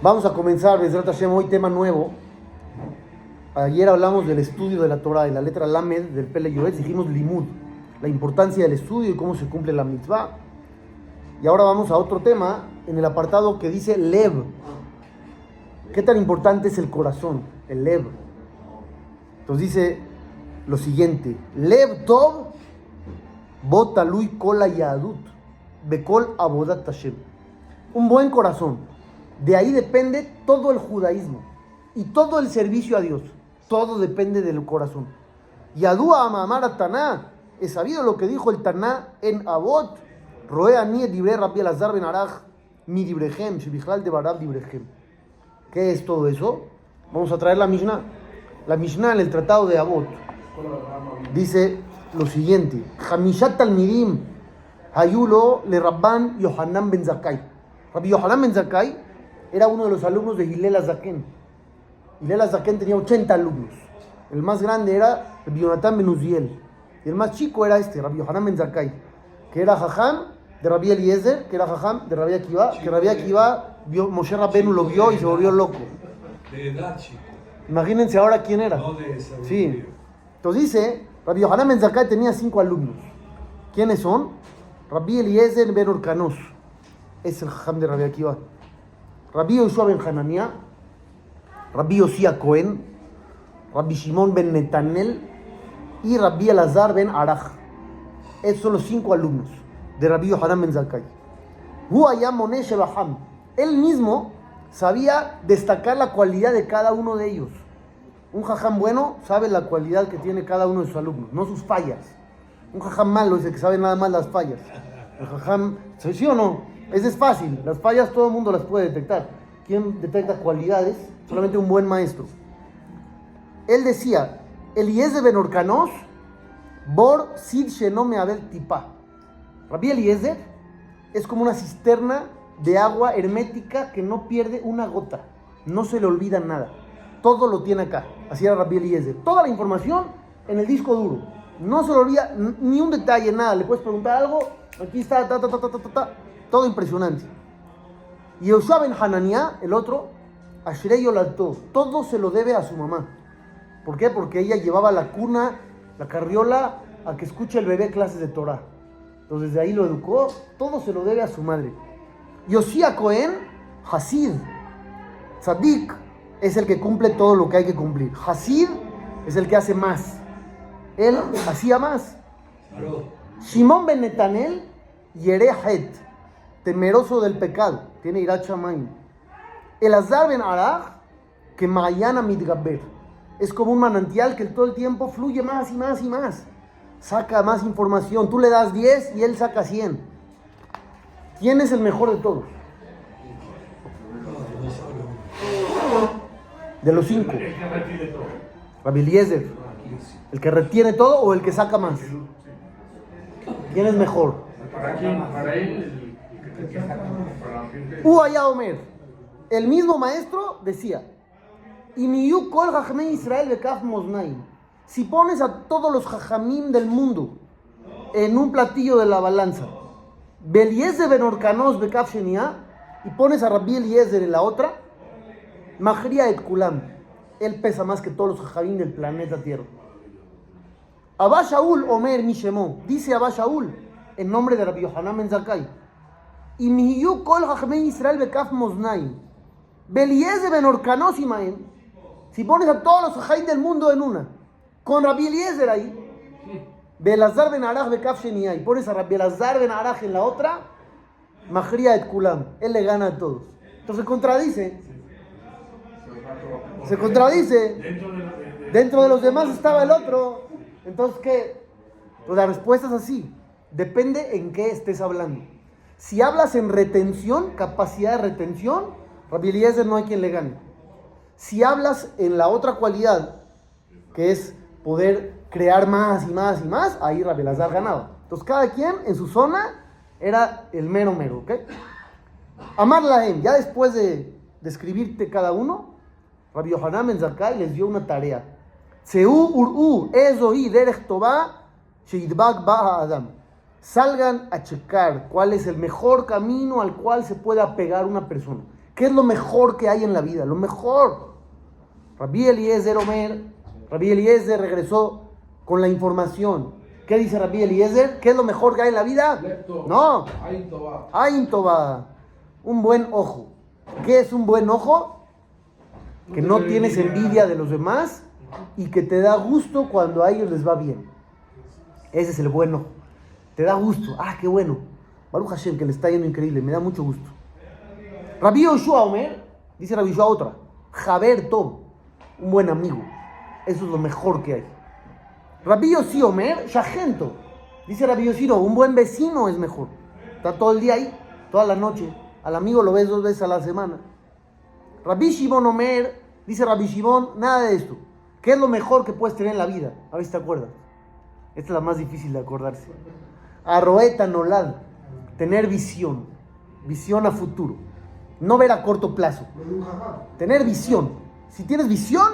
Vamos a comenzar, Besrat Hashem, hoy tema nuevo. Ayer hablamos del estudio de la Torah, de la letra Lamed del Pele Yoetz, dijimos Limud, la importancia del estudio y cómo se cumple la mitzvah. Y ahora vamos a otro tema, en el apartado que dice Lev. ¿Qué tan importante es el corazón, el Lev? Entonces dice lo siguiente, Lev Tov, Botalui Kola Yadut, Bekol Abodat Hashem. Un buen corazón. De ahí depende todo el judaísmo y todo el servicio a Dios. Todo depende del corazón. Yadua Amamar Taná. Es sabido lo que dijo el Taná en Abot. Roe ani libre Rabbi Elazar ben Araj mi librejem, shibichlal de barab librejem. ¿Qué es todo eso? Vamos a traer la Mishnah. La Mishnah en el tratado de Abot dice lo siguiente: Hamishat Talmidim Hayulo le Rabban Yohanan ben Zakai. Rabbi Yohanan ben Zakai era uno de los alumnos de Hillel Zaken. Hillel Zaken tenía 80 alumnos. El más grande era Rabbi Yonatan ben Uziel. Y el más chico era este, Rabbi Yohanan ben Zakai, que era Jajam de Rabbi Eliezer, que era Jajam de Rabbi Akiva, que Rabbi Akiva, vio, Moshe Rabbenu lo vio y se volvió loco. De edad, chico. Imagínense ahora quién era. No de. Sí. Entonces dice, Rabbi Yohanan ben Zakkai tenía cinco alumnos. ¿Quiénes son? Rabbi Eliezer ben Orkanos. Es el Jajam de Rabbi Akiva. Rabbi Yoshua ben Hanania. Rabbi Yosia Cohen. Rabbi Shimon ben Netanel. Y Rabbi Elazar ben Araj. Esos son los cinco alumnos de Rabbi Yohanan ben Zakkai. Él mismo sabía destacar la cualidad de cada uno de ellos. Un jajam bueno sabe la cualidad que tiene cada uno de sus alumnos, no sus fallas. Un jajam malo es el que sabe nada más las fallas. El jajam, ¿sí o no? Es fácil, las fallas todo el mundo las puede detectar. ¿Quién detecta cualidades? Solamente un buen maestro. Él decía, Eliezer ben Orkanos, Bor Sid Shenome Abel Tipa. Rabbi Eliezer es como una cisterna de agua hermética que no pierde una gota. No se le olvida nada. Todo lo tiene acá. Así era Rabbi Eliezer. Toda la información en el disco duro. No se le olvida ni un detalle, nada. Le puedes preguntar algo. Aquí está, ta, ta, ta, ta, ta, ta. Todo impresionante. Y Yoshua ben Hananiah, el otro, Ashrei Yolató, todo se lo debe a su mamá. ¿Por qué? Porque ella llevaba la cuna, la carriola, a que escuche el bebé clases de Torah. Entonces de ahí lo educó, todo se lo debe a su madre. Yosia Cohen, Hasid, Tzadik, es el que cumple todo lo que hay que cumplir. Hasid es el que hace más. Él hacía más. Claro. Shimon ben Netanel, Yerehet, temeroso del pecado, tiene Irat Shamayim. Elazar ben Arach, que Mayana Midgaber, es como un manantial que todo el tiempo fluye más y más y más. Saca más información. Tú le das 10 y él saca 100. ¿Quién es el mejor de todos? De los cinco. Rabbi. ¿El que retiene todo o el que saca más? ¿Quién es mejor? Para él, Uaya Omer, el mismo maestro decía, y kol Israel bekaf. Si pones a todos los jajamim del mundo en un platillo de la balanza, Beliezer ben Orkanos bekaf shenia, y pones a Rabbi Eliezer en la otra, Mahria et kulam, él pesa más que todos los jajamim del planeta Tierra. Abba Shaul Omer Mishemó, dice Abba Shaul, en nombre de Rabbi Yohanan ben Y mihiyu kol jajmei Israel bekaf moznaim. Beliezer ben Orkanos imaem. Si pones a todos los jajaim del mundo en una, con Rabbi Eliezer ahí, Belazar ben Arach bekaf shenia, y pones a Rabbi Elazar ben Arach en la otra, Mahria et kulam. Él le gana a todos. Entonces contradice. Se contradice. Dentro de, de- de- Dentro de los demás estaba el otro. Entonces, ¿qué? Pues la respuesta es así. Depende en qué estés hablando. Si hablas en retención, capacidad de retención, Rabbi Eliezer no hay quien le gane. Si hablas en la otra cualidad, que es poder crear más y más y más, ahí Rabbi Elazar ganaba. Entonces, cada quien en su zona era el mero mero, ¿ok? Amar ya después de describirte cada uno, Rabbi Yohanan ben Zakkai les dio una tarea. Seu ur'u ezohi derech tová sheidbak ba adam. Salgan a checar cuál es el mejor camino al cual se puede apegar una persona. ¿Qué es lo mejor que hay en la vida? Lo mejor. Rabbi Eliezer Omer, Rabbi Eliezer regresó con la información. ¿Qué dice Rabbi Eliezer? ¿Qué es lo mejor que hay en la vida? No. Ain. Un buen ojo. ¿Qué es un buen ojo? Que no tienes envidia de los demás y que te da gusto cuando a ellos les va bien. Ese es el buen ojo. Te da gusto. Ah, qué bueno. Baruch Hashem, que le está yendo increíble. Me da mucho gusto. Rabbi Yoshua Omer, dice Rabbi Yoshua otra. Jaber Tom, un buen amigo. Eso es lo mejor que hay. Rabbi Yossi Omer, Shagento. Dice Rabbi Yoshiro, un buen vecino es mejor. Está todo el día ahí, toda la noche. Al amigo lo ves dos veces a la semana. Rabbi Shimon Omer, dice Rabbi Shimon, nada de esto. ¿Qué es lo mejor que puedes tener en la vida? A ver si te acuerdas. Esta es la más difícil de acordarse. Arroeta Nolad, tener visión, visión a futuro. No ver a corto plazo. Tener visión. Si tienes visión,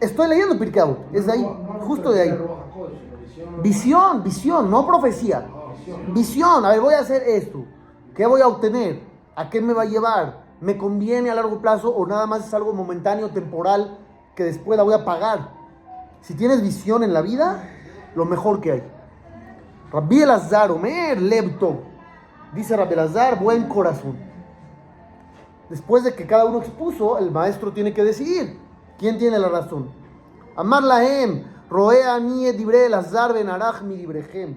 estoy leyendo Pirkei es de ahí, justo de ahí. Visión, visión, no profecía. Visión, a ver, voy a hacer esto. ¿Qué voy a obtener? ¿A qué me va a llevar? ¿Me conviene a largo plazo o nada más es algo momentáneo, temporal, que después la voy a pagar? Si tienes visión en la vida, lo mejor que hay. Rabbi Elazar, Omer, Lebto. Dice Rabbi Elazar, buen corazón. Después de que cada uno expuso, el maestro tiene que decidir quién tiene la razón. Amar lahem, roea nie dibre Elazar ben arach mi dibrehem.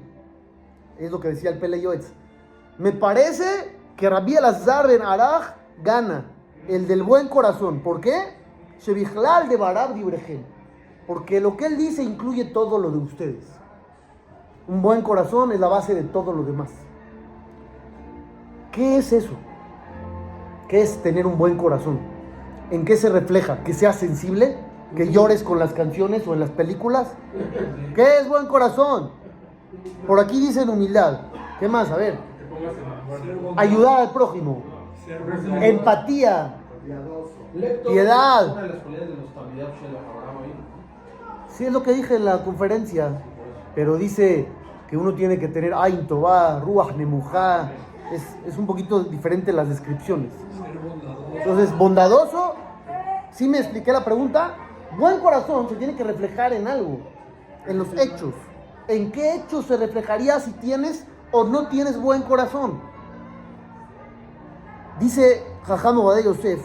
Es lo que decía el Pele. Me parece que Rabbi Elazar ben arach gana, el del buen corazón. ¿Por qué? Shebichlal de barab. Porque lo que él dice incluye todo lo de ustedes. Un buen corazón es la base de todo lo demás. ¿Qué es eso? ¿Qué es tener un buen corazón? ¿En qué se refleja? ¿Que seas sensible? ¿Que llores con las canciones o en las películas? ¿Qué es buen corazón? Por aquí dicen humildad. ¿Qué más? A ver. Ayudar al prójimo. Empatía. Piedad. Sí, es lo que dije en la conferencia. Pero dice que uno tiene que tener Ain Tobá, Ruach Nemujá. Es, es un poquito diferente las descripciones. Entonces, bondadoso, sí me expliqué la pregunta. Buen corazón se tiene que reflejar en algo, en los hechos. ¿En qué hechos se reflejaría si tienes o no tienes buen corazón? Dice Jajam Obadé Yosef,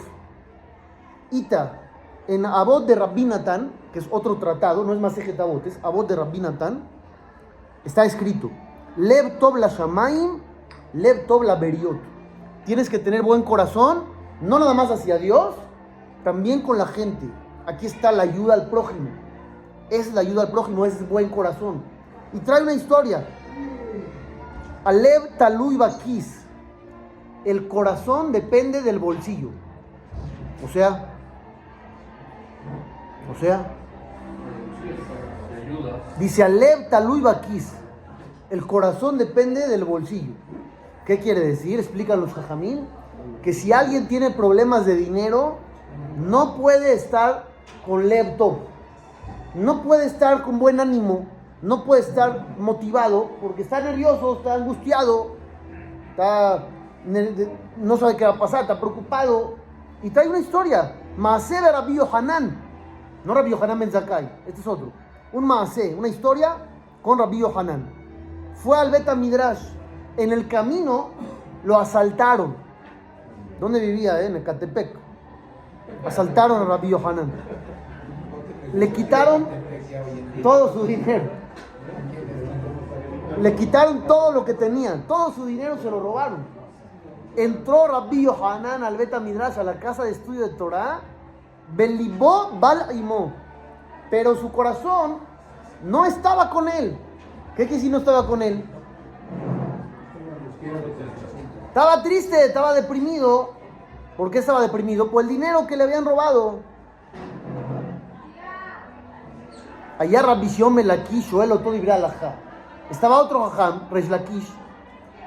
Ita, en Abot de Rabbi Natán, que es otro tratado, no es más Abot, es Abot de Rabbi Natán, está escrito, Lev Tov la Shamaim, Lev Tov la Beriot. Tienes que tener buen corazón, no nada más hacia Dios, también con la gente. Aquí está la ayuda al prójimo. Es la ayuda al prójimo, es buen corazón. Y trae una historia. Alev Talui Bakis. El corazón depende del bolsillo. O sea, o sea, dice Alev Talui Bakis. El corazón depende del bolsillo. ¿Qué quiere decir? Explica los jajamín. Que si alguien tiene problemas de dinero, no puede estar con laptop. No puede estar con buen ánimo. No puede estar motivado porque está nervioso, está angustiado, está, no sabe qué va a pasar, está preocupado. Y trae una historia. Maaseh de Rabbi Yohanan. No Rabbi Yohanan Ben Zakai, este es otro. Un Maaseh, una historia con Rabbi Yohanan. Fue al Beta Midrash en el camino lo asaltaron. ¿Dónde vivía? Eh? En Ecatepec. Asaltaron a Rabbi Yohanan. Le quitaron todo su dinero. Le quitaron todo lo que tenían. Todo su dinero se lo robaron. Entró Rabbi Yohanan al Beta Midrash, a la casa de estudio de Torah. Belibó Bal Pero su corazón no estaba con él. ¿Qué que si no estaba con él? Estaba triste, estaba deprimido. ¿Por qué estaba deprimido? Por el dinero que le habían robado. Allá Rabbi Melakish, el otro Estaba otro Jajam, Resh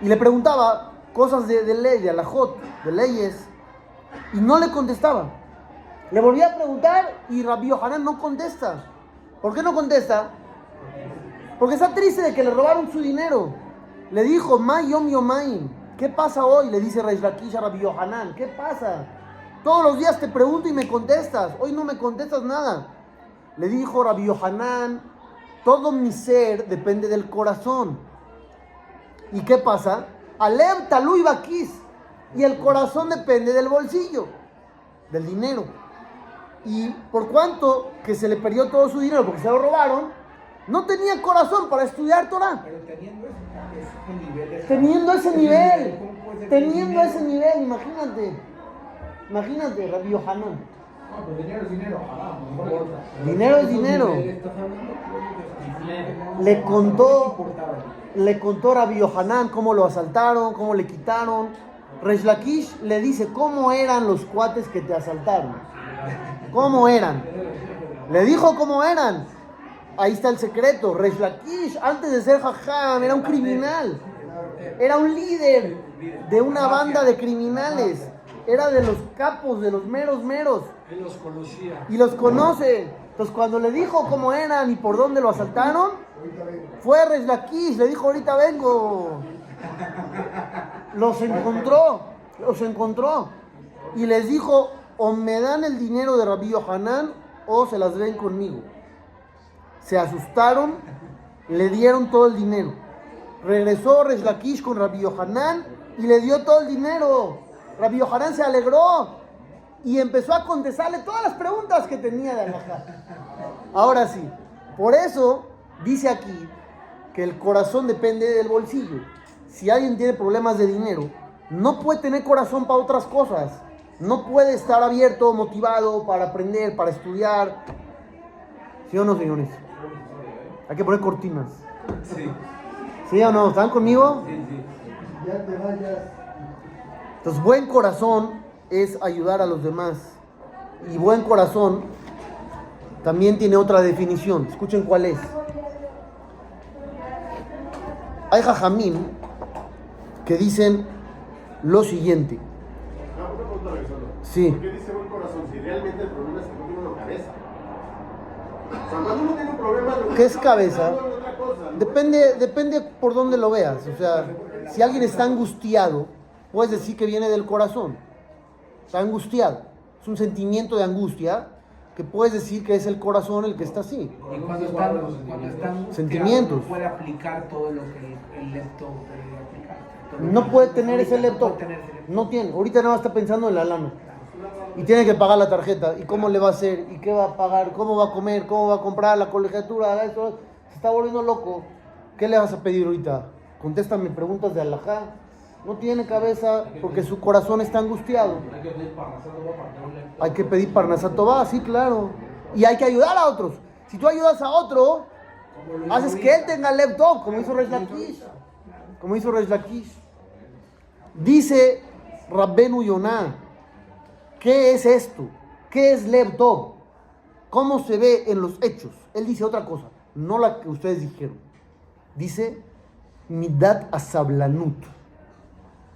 y le preguntaba cosas de, de ley, de alajot, de leyes, y no le contestaba. Le volvía a preguntar y Rabbi Yohanan no contesta. ¿Por qué no contesta? Porque está triste de que le robaron su dinero. Le dijo, Mayom Yomaim, ¿qué pasa hoy? Le dice Reish a Rabbi Yohanan, ¿qué pasa? Todos los días te pregunto y me contestas, hoy no me contestas nada. Le dijo Rabbi Yohanan, todo mi ser depende del corazón. ¿Y qué pasa? Alev Talui Bakis. Y el corazón depende del bolsillo, del dinero. Y por cuanto que se le perdió todo su dinero porque se lo robaron, no tenía corazón para estudiar Torah. Pero teniendo ese, nivel de... Teniendo ese nivel, ¿cómo puede ser teniendo ese nivel, imagínate. Imagínate, Rabbi Yohanan. No, pero dinero es dinero, no. Dinero es dinero. Le contó, le contó Rabbi Yohanan cómo lo asaltaron, cómo le quitaron. Resh Lakish le dice cómo eran los cuates que te asaltaron. ¿Cómo eran? Le dijo cómo eran. Ahí está el secreto. Resh Lakish, antes de ser jajam, era un criminal. Era un líder de una banda de criminales. Era de los capos, de los meros meros. Él los conocía. Y los conoce. Entonces cuando le dijo cómo eran y por dónde lo asaltaron, fue Resh Lakish, le dijo ahorita vengo. Los encontró, los encontró. Y les dijo, o me dan el dinero de Rabbi Yohanan o se las ven conmigo. Se asustaron, le dieron todo el dinero. Regresó Resh con Rabbi Yohanan y le dio todo el dinero. Rabbi Yohanan se alegró y empezó a contestarle todas las preguntas que tenía de Alajá. Ahora sí, por eso dice aquí que el corazón depende del bolsillo. Si alguien tiene problemas de dinero, no puede tener corazón para otras cosas. No puede estar abierto, motivado para aprender, para estudiar. ¿Sí o no, señores? Hay que poner cortinas. Sí, ¿Sí o no? ¿Están conmigo? sí, sí. Entonces, buen corazón es ayudar a los demás. Y buen corazón también tiene otra definición. Escuchen cuál es. Hay jajamín que dicen lo siguiente. Ah, una pregunta, Alexandro. Sí. ¿Por qué dice buen corazón si realmente el problema es que no tiene una cabeza? O sea, cuando uno tiene un problema... lo que ¿Qué es cabeza? pensando en otra cosa, ¿no? Depende, depende por dónde lo veas. O sea, si alguien está angustiado, puedes decir que viene del corazón. Está angustiado. Es un sentimiento de angustia que puedes decir que es el corazón el que está así. Y cuando están, cuando están Sentimientos. no puede aplicar todo lo que el, lepto puede aplicar. No puede tener ese laptop. No tiene. Ahorita nada más está pensando en la lana. Y tiene que pagar la tarjeta. ¿Y cómo le va a hacer? ¿Y qué va a pagar? ¿Cómo va a comer? ¿Cómo va a comprar la colegiatura? Eso. Se está volviendo loco. ¿Qué le vas a pedir ahorita? Contéstame preguntas de alajá. No tiene cabeza porque su corazón está angustiado. Hay que pedir parnasato va, sí, claro. Y hay que ayudar a otros. Si tú ayudas a otro, haces que él tenga laptop, como hizo Resh Lakish. Como hizo Resh Lakish. Dice Rabbenu Yonah, ¿qué es esto? ¿Qué es laptop? ¿Cómo se ve en los hechos? Él dice otra cosa, no la que ustedes dijeron. Dice Midat Asablanut.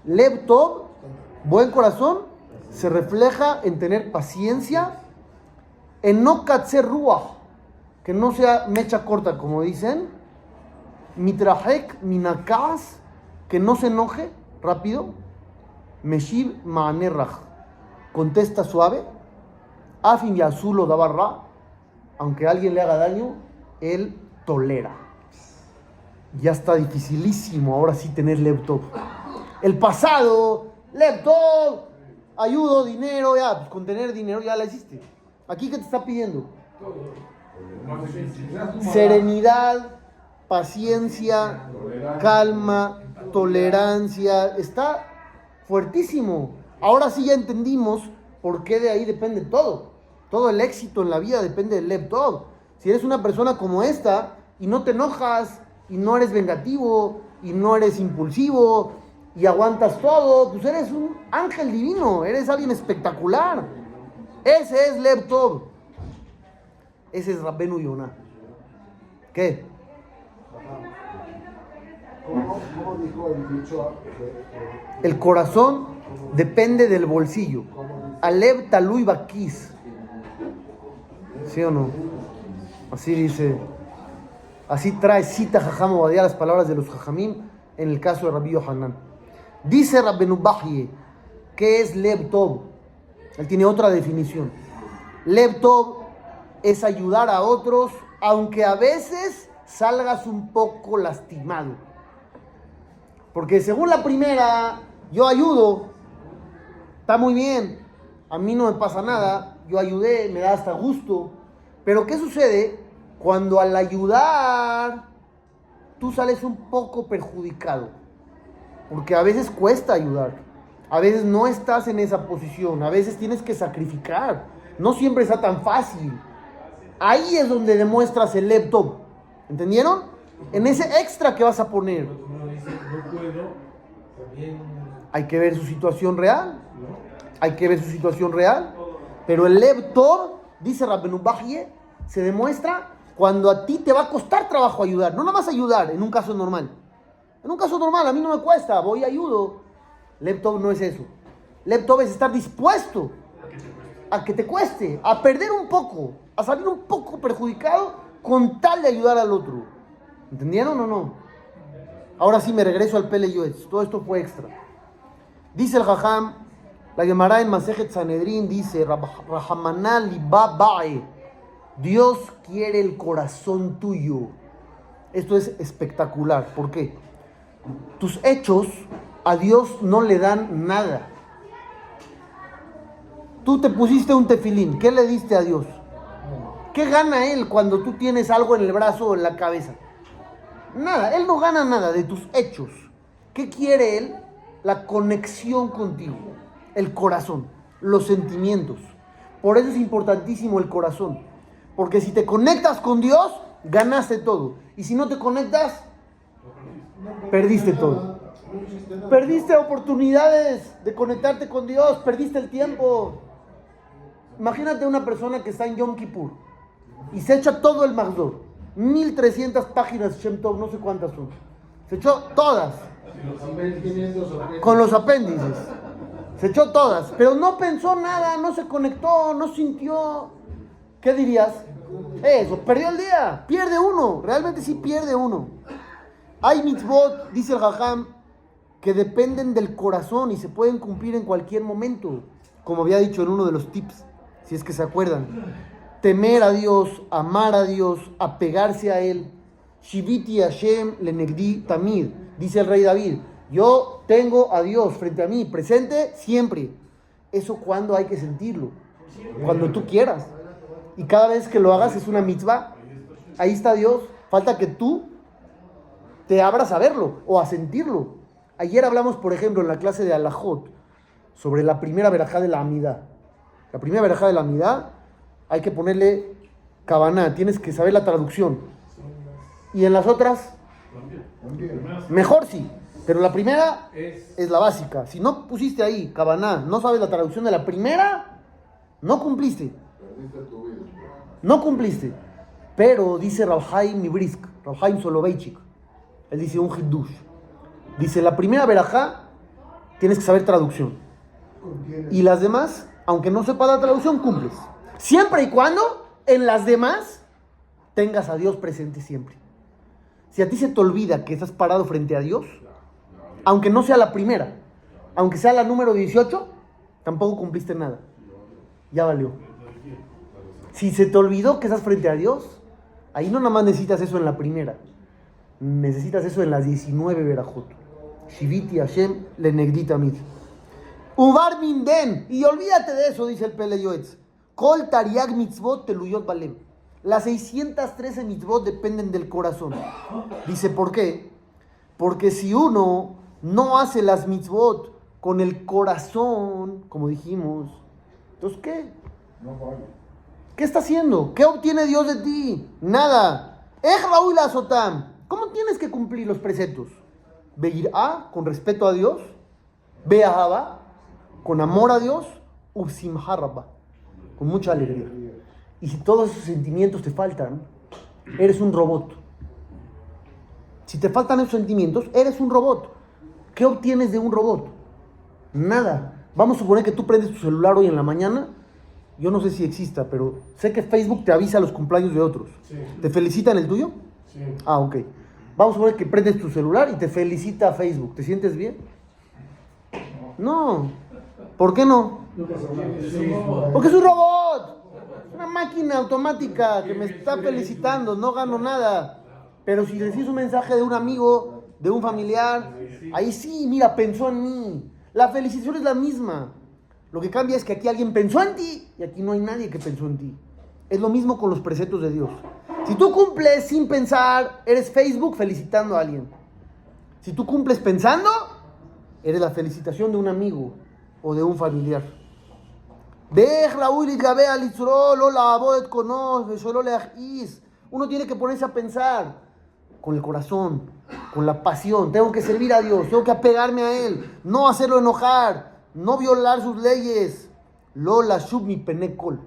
Laptop, buen corazón, se refleja en tener paciencia, en no katzer que no sea mecha corta, como dicen, mitrahek minakas, que no se enoje rápido, meshiv maanerrach, contesta suave, afin yazulo dabarra, aunque alguien le haga daño, él tolera. Ya está dificilísimo ahora sí tener laptop. El pasado, laptop, ayudo, dinero, ya, pues con tener dinero ya la hiciste. Aquí, ¿qué te está pidiendo? Serenidad, paciencia, calma, tolerancia. Está fuertísimo. Ahora sí ya entendimos por qué de ahí depende todo. Todo el éxito en la vida depende del laptop. Si eres una persona como esta y no te enojas y no eres vengativo y no eres impulsivo y aguantas todo, pues eres un ángel divino, eres alguien espectacular. Ese es laptop. Ese es Rabbenu Yonah. ¿Qué? ¿Cómo, cómo dijo el dicho? El corazón depende del bolsillo. Alev talui bakis. ¿Sí o no? Así dice. Así trae cita Jajam Obadiah las palabras de los Jajamim en el caso de Rabbi Yohanan. Dice Rabbenu ¿qué es Lev? Él tiene otra definición. Lev es ayudar a otros, aunque a veces salgas un poco lastimado. Porque según la primera, yo ayudo, está muy bien, a mí no me pasa nada, yo ayudé, me da hasta gusto. Pero ¿qué sucede cuando al ayudar tú sales un poco perjudicado? Porque a veces cuesta ayudar, a veces no estás en esa posición, a veces tienes que sacrificar, no siempre está tan fácil. Ahí es donde demuestras el laptop, ¿entendieron? En ese extra que vas a poner. Hay que ver su situación real. Hay que ver su situación real. Pero el Lev Tov, dice Rabbenu Bahye, se demuestra cuando a ti te va a costar trabajo ayudar. No nada más ayudar en un caso normal. En un caso normal, a mí no me cuesta, voy y ayudo. Lev Tov no es eso. Lev Tov es estar dispuesto a que te cueste, a perder un poco, a salir un poco perjudicado con tal de ayudar al otro. ¿Entendieron o no? Ahora sí me regreso al Yoetz. Todo esto fue extra. Dice el Jajam, la Gemara en Masejet Sanedrin dice, "Rab- Rahamana liba bae". Dios quiere el corazón tuyo. Esto es espectacular. ¿Por qué? Tus hechos a Dios no le dan nada. Tú te pusiste un tefilín. ¿Qué le diste a Dios? ¿Qué gana Él cuando tú tienes algo en el brazo o en la cabeza? Nada. Él no gana nada de tus hechos. ¿Qué quiere Él? La conexión contigo. El corazón. Los sentimientos. Por eso es importantísimo el corazón. Porque si te conectas con Dios, ganaste todo. Y si no te conectas, perdiste todo. Perdiste oportunidades de conectarte con Dios, perdiste el tiempo. Imagínate una persona que está en Yom Kippur y se echa todo el Magdor. 1300 páginas Shem Tov, no sé cuántas son. Se echó todas, con los apéndices. Se echó todas, pero no pensó nada, no se conectó, no sintió. ¿Qué dirías? Eso, perdió el día, pierde uno, realmente sí pierde uno. Hay mitzvot, dice el Jajam, que dependen del corazón y se pueden cumplir en cualquier momento, como había dicho en uno de los tips, si es que se acuerdan. Temer a Dios, amar a Dios, apegarse a Él. Shiviti Hashem lenegdi tamid, dice el rey David. Yo tengo a Dios frente a mí, presente siempre. Eso cuando hay que sentirlo, cuando tú quieras. Y cada vez que lo hagas es una mitzvah. Ahí está Dios. Falta que tú te abras a verlo o a sentirlo. Ayer hablamos, por ejemplo, en la clase de Alajot sobre la primera verajá de la amidad. La primera verajá de la amidad hay que ponerle cabaná, tienes que saber la traducción. Y en las otras, mejor sí, pero la primera Es, es la básica. Si no pusiste ahí cabaná, no sabes la traducción de la primera, no cumpliste. No cumpliste. Pero dice Rabhaim Ibrisk, Rabhaim Soloveitchik, él dice un hiddush. Dice, la primera verajá tienes que saber traducción. Y las demás, aunque no sepa la traducción, cumples. Siempre y cuando en las demás tengas a Dios presente siempre. Si a ti se te olvida que estás parado frente a Dios, aunque no sea la primera, aunque sea la número 18, tampoco cumpliste nada. Ya valió. Si se te olvidó que estás frente a Dios, ahí no nada más necesitas eso en la primera. Necesitas eso en las 19 verajot. Shiviti Hashem le negdita mit. Ubar minden. Y olvídate de eso, dice el Pele Yoetz. Kol tariag mitzvot teluyot balem. Las 613 mitzvot dependen del corazón. Dice, ¿por qué? Porque si uno no hace las mitzvot con el corazón, como dijimos, entonces ¿qué? ¿Qué está haciendo? ¿Qué obtiene Dios de ti? Nada. ¿Cómo tienes que cumplir los preceptos? Beir A, con respeto a Dios. Beahaba, con amor a Dios. Ubsimharaba, con mucha alegría. Y si todos esos sentimientos te faltan, eres un robot. Si te faltan esos sentimientos, eres un robot. ¿Qué obtienes de un robot? Nada. Vamos a suponer que tú prendes tu celular hoy en la mañana. Yo no sé si exista, pero sé que Facebook te avisa los cumpleaños de otros. Sí. ¿Te felicitan el tuyo? sí. Ah, ok. Vamos a suponer que prendes tu celular y te felicita Facebook. ¿Te sientes bien? No. ¿Por qué no? Porque es un robot. Una máquina automática que me está felicitando, no gano nada. Pero si recibes un mensaje de un amigo, de un familiar, ahí sí, mira, pensó en mí. La felicitación es la misma. Lo que cambia es que aquí alguien pensó en ti y aquí no hay nadie que pensó en ti. Es lo mismo con los preceptos de Dios. Si tú cumples sin pensar, eres Facebook felicitando a alguien. Si tú cumples pensando, eres la felicitación de un amigo o de un familiar. Uno tiene que ponerse a pensar con el corazón, con la pasión. Tengo que servir a Dios, tengo que apegarme a Él, no hacerlo enojar, no violar sus leyes. Lola mi penecol.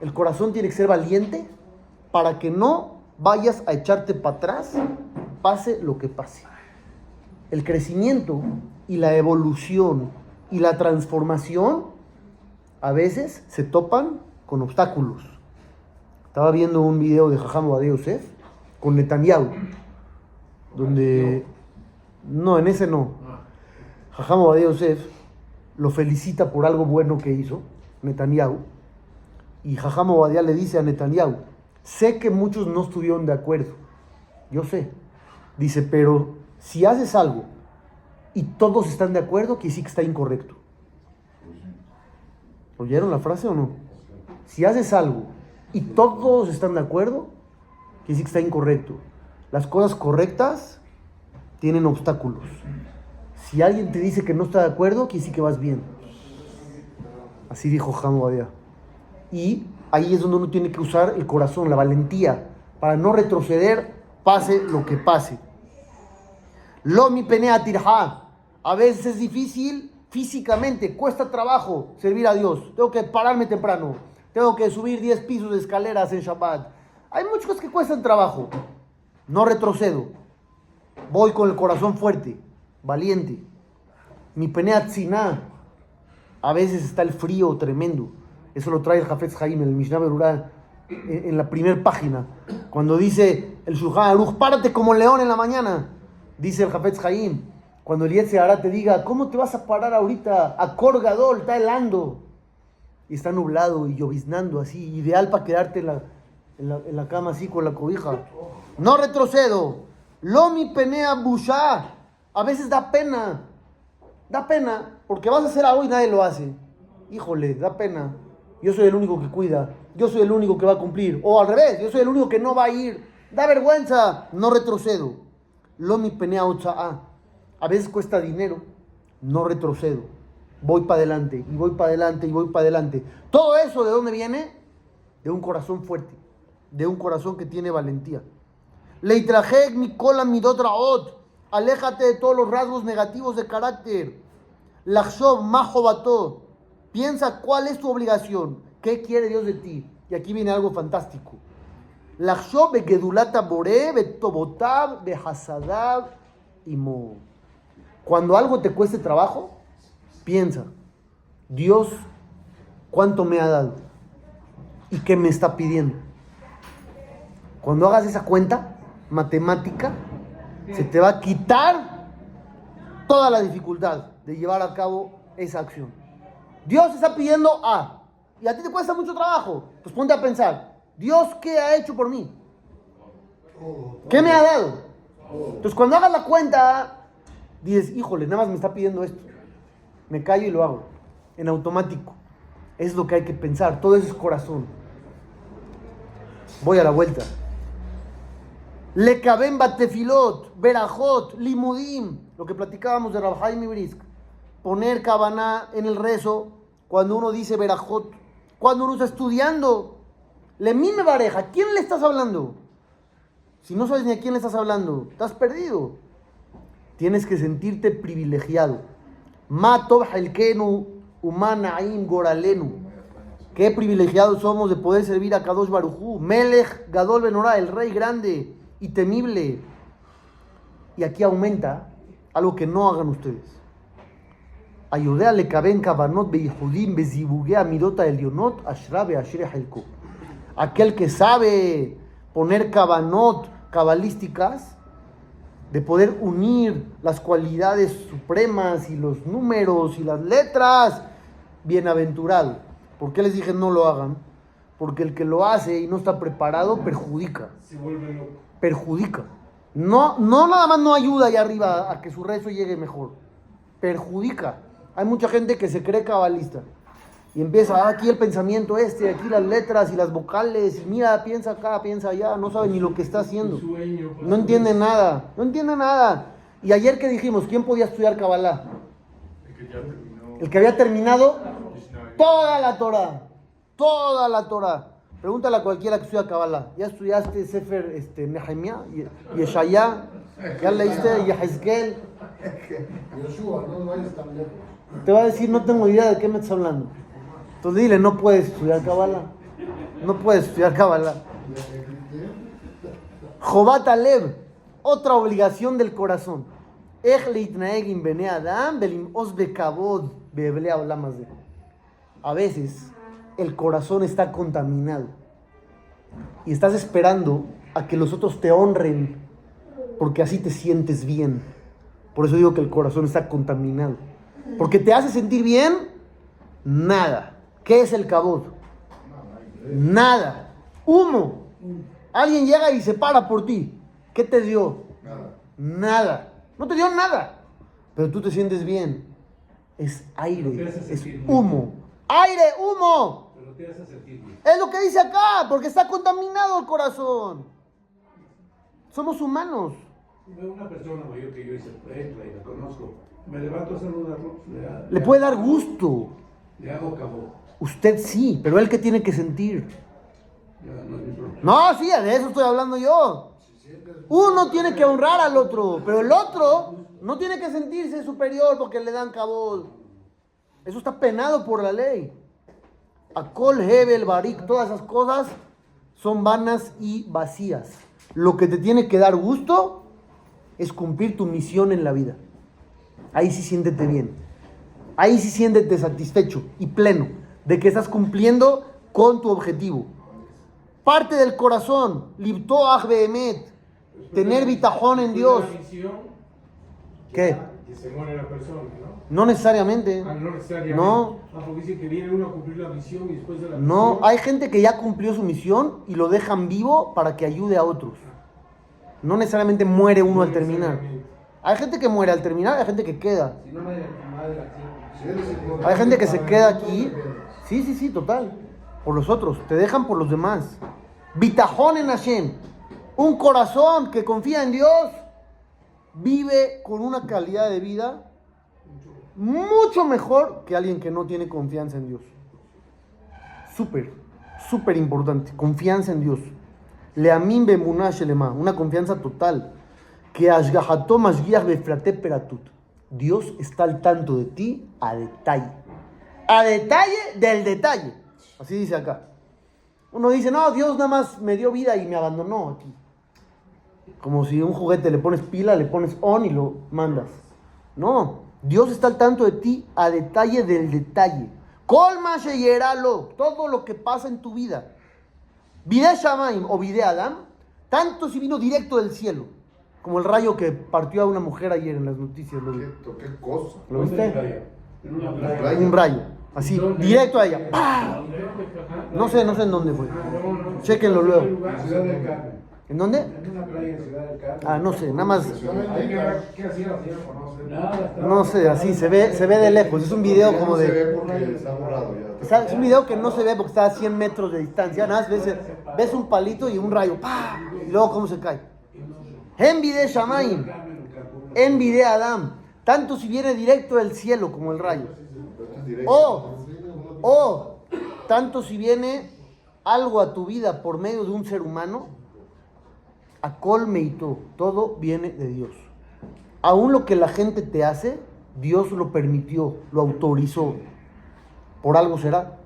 El corazón tiene que ser valiente para que no vayas a echarte para atrás, pase lo que pase. El crecimiento y la evolución y la transformación a veces se topan con obstáculos. Estaba viendo un video de Jajam Badé Yosef con Netanyahu, donde no, en ese no. Jajam Badé Yosef lo felicita por algo bueno que hizo, Netanyahu, y Jajam Obadiah le dice a Netanyahu, sé que muchos no estuvieron de acuerdo, yo sé, dice, pero si haces algo y todos están de acuerdo, quiere decir que está incorrecto. ¿Oyeron la frase o no? Si haces algo y todos están de acuerdo, quiere decir que está incorrecto. Las cosas correctas tienen obstáculos. Si alguien te dice que no está de acuerdo, quiere decir que vas bien. Así dijo Badia. Y ahí es donde uno tiene que usar el corazón, la valentía, para no retroceder, pase lo que pase. Lo mi penea tirja. A veces es difícil físicamente, cuesta trabajo servir a Dios. Tengo que pararme temprano. Tengo que subir 10 pisos de escaleras en Shabbat. Hay muchas cosas que cuestan trabajo. No retrocedo. Voy con el corazón fuerte, valiente. Mi penea tzina. A veces está el frío tremendo. Eso lo trae el Jafetz Jaime, el Mishnah Berurah, en, la primera página. Cuando dice el Shulchan Aruch, párate como león en la mañana. Dice el Jafetz Jaim, cuando el ahora te diga, ¿cómo te vas a parar ahorita? A Corgadol, está helando. Y está nublado y lloviznando así, ideal para quedarte la, en la, cama así con la cobija. No retrocedo. Lomi penea busha. A veces da pena. Da pena, porque vas a hacer algo y nadie lo hace. Híjole, da pena. Yo soy el único que cuida. Yo soy el único que va a cumplir. O al revés, yo soy el único que no va a ir. Da vergüenza. No retrocedo. Lomi penea A veces cuesta dinero, no retrocedo. Voy para adelante, y voy para adelante, y voy para adelante. Todo eso, ¿de dónde viene? De un corazón fuerte, de un corazón que tiene valentía. Leitrajek mi cola mi dotraot. Aléjate de todos los rasgos negativos de carácter. Lachshov majobato. Piensa cuál es tu obligación. ¿Qué quiere Dios de ti? Y aquí viene algo fantástico. Cuando algo te cueste trabajo, piensa, Dios, ¿cuánto me ha dado? ¿Y qué me está pidiendo? Cuando hagas esa cuenta matemática, se te va a quitar toda la dificultad de llevar a cabo esa acción. Dios está pidiendo A, y a ti te cuesta mucho trabajo, pues ponte a pensar, Dios, ¿qué ha hecho por mí? ¿Qué me ha dado? Entonces, cuando hagas la cuenta, dices, híjole, nada más me está pidiendo esto. Me callo y lo hago. En automático. Es lo que hay que pensar. Todo eso es corazón. Voy a la vuelta. Le caben batefilot, berajot, limudim. Lo que platicábamos de Rabhaim y Brisk. Poner cabana en el rezo cuando uno dice berajot. Cuando uno está estudiando le mime pareja, ¿a quién le estás hablando? Si no sabes ni a quién le estás hablando, estás perdido. Tienes que sentirte privilegiado. Matov helkenu umanaim goralenu. Qué privilegiados somos de poder servir a Kadosh Barujú. Melech Gadol Benorá, el rey grande y temible. Y aquí aumenta algo que no hagan ustedes. Ayudéale kaben kabanot beyihudim bezibugea midota elionot ashrabe ashre helko aquel que sabe poner cabanot cabalísticas, de poder unir las cualidades supremas y los números y las letras, bienaventurado. ¿Por qué les dije no lo hagan? Porque el que lo hace y no está preparado perjudica, Se vuelve loco. Perjudica. No, no nada más no ayuda allá arriba a que su rezo llegue mejor, perjudica. Hay mucha gente que se cree cabalista y empieza ah, aquí el pensamiento este, aquí las letras y las vocales, y mira, piensa acá, piensa allá, no sabe ni lo que está haciendo. Pues, No entiende nada, no entiende nada. Y ayer que dijimos, ¿quién podía estudiar Kabbalah? El que ya terminó. El que había terminado toda la Torah, toda la Torah. Pregúntale a cualquiera que estudia Kabbalah. ¿Ya estudiaste Sefer este, Nehemiah, y Yeshaya? ¿Ya leíste Yehezkel? Te va a decir, no tengo idea de qué me estás hablando. Entonces dile, no puedes estudiar Kabbalah. No puedes estudiar Kabbalah. Jobat Alev, otra obligación del corazón. A veces el corazón está contaminado y estás esperando a que los otros te honren porque así te sientes bien. Por eso digo que el corazón está contaminado. Porque te hace sentir bien, nada. ¿Qué es el cabot? Nada. Humo. Alguien llega y se para por ti. ¿Qué te dio? Nada. Nada. No te dio nada. Pero tú te sientes bien. Es aire. Es humo. Aire, humo. Sentir bien. Es lo que dice acá, porque está contaminado el corazón. Somos humanos. Una persona mayor que yo se entra y la conozco. Me levanto a saludarlo. Le, ha- Le puede dar gusto. Le hago cabo. Usted sí, pero él que tiene que sentir. Ya no es mi problema. No, sí, de eso estoy hablando yo. Uno tiene que honrar al otro, pero el otro no tiene que sentirse superior porque le dan cabot. Eso está penado por la ley. Akol, Hebel, Barik, todas esas cosas son vanas y vacías. Lo que te tiene que dar gusto es cumplir tu misión en la vida. Ahí sí siéntete bien. Ahí sí siéntete satisfecho y pleno de que estás cumpliendo con tu objetivo. Parte del corazón, libtoach behemet, tener bitajón en Dios. ¿Qué? Que se muere la persona, ¿no? No necesariamente. Ah, no necesariamente. No. Ah, porque dice que viene uno a cumplir la misión y después de la No, misión. hay gente que ya cumplió su misión y lo dejan vivo para que ayude a otros. No necesariamente muere uno al terminar. Hay gente que muere al terminar, hay gente que queda. Si no, la importante Hay gente que se queda aquí. Sí, sí, sí, total. Por los otros. Te dejan por los demás. Bitajón en Hashem. Un corazón que confía en Dios vive con una calidad de vida mucho mejor que alguien que no tiene confianza en Dios. Súper, súper importante. Confianza en Dios. Leamin bemunah shelema. Una confianza total. Que ashgahato mashgiach befrate peratut. Dios está al tanto de ti a detalle. A detalle del detalle. Así dice acá. Uno dice, no, Dios nada más me dio vida y me abandonó aquí. Como si un juguete le pones pila, le pones on y lo mandas. No, Dios está al tanto de ti a detalle del detalle. Colma sheyeralo, todo lo que pasa en tu vida. Vide Shamaim o Vide Adam, tanto si vino directo del cielo, como el rayo que partió a una mujer ayer en las noticias. ¿Lo, ¿Qué, qué cosa? ¿lo ¿Dónde viste? Un rayo, así, directo a ella. No sé, no sé en dónde fue. Ah. Chéquenlo luego. En lugar, Ciudad del Carmen. ¿En dónde? En una playa en Ciudad del Carmen. Ah, no sé, nada más. Qué hacía la señora No sé, así se ve, se ve de lejos. Es un video como se de. ve porque está borrado ya. Está- Es un video que no se ve porque está a 100 metros de distancia. Nada más ves, ves un palito y un rayo. ¡pah! Y luego cómo se cae. Envide Shamaim. Envide Adam. Tanto si viene directo del cielo como el rayo. O, o, tanto si viene algo a tu vida por medio de un ser humano, a colme y todo, viene de Dios. Aún lo que la gente te hace, Dios lo permitió, lo autorizó. Por algo será.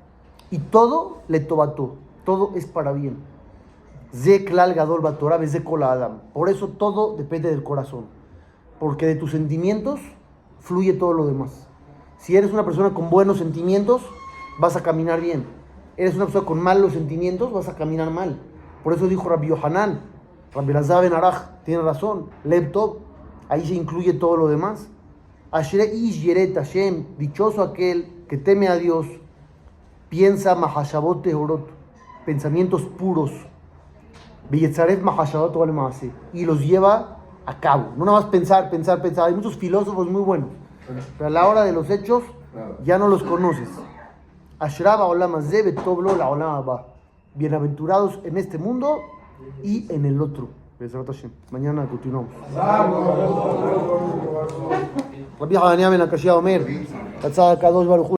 Y todo le tobató, todo es para bien. Por eso todo depende del corazón. Porque de tus sentimientos fluye todo lo demás. Si eres una persona con buenos sentimientos, vas a caminar bien. Eres una persona con malos sentimientos, vas a caminar mal. Por eso dijo Rabbi Yohanan, Rabbi Elazar ben Araj, tiene razón, Lev Tov, Ahí se incluye todo lo demás. Ashre ish yeret Hashem, dichoso aquel que teme a Dios, piensa mahashabot teorot, pensamientos puros, Veyetzarev mahashabot maaseh, y los lleva a cabo. No nada más pensar, pensar, pensar. Hay muchos filósofos muy buenos, pero a la hora de los hechos ya no los conoces. Ashraba olam betoblo la olam. Bienaventurados en este mundo y en el otro. Bezrat Hashem. Mañana continuamos. רבי חנניה בן הקשיא אומר, רצה הקדוש ברוך הוא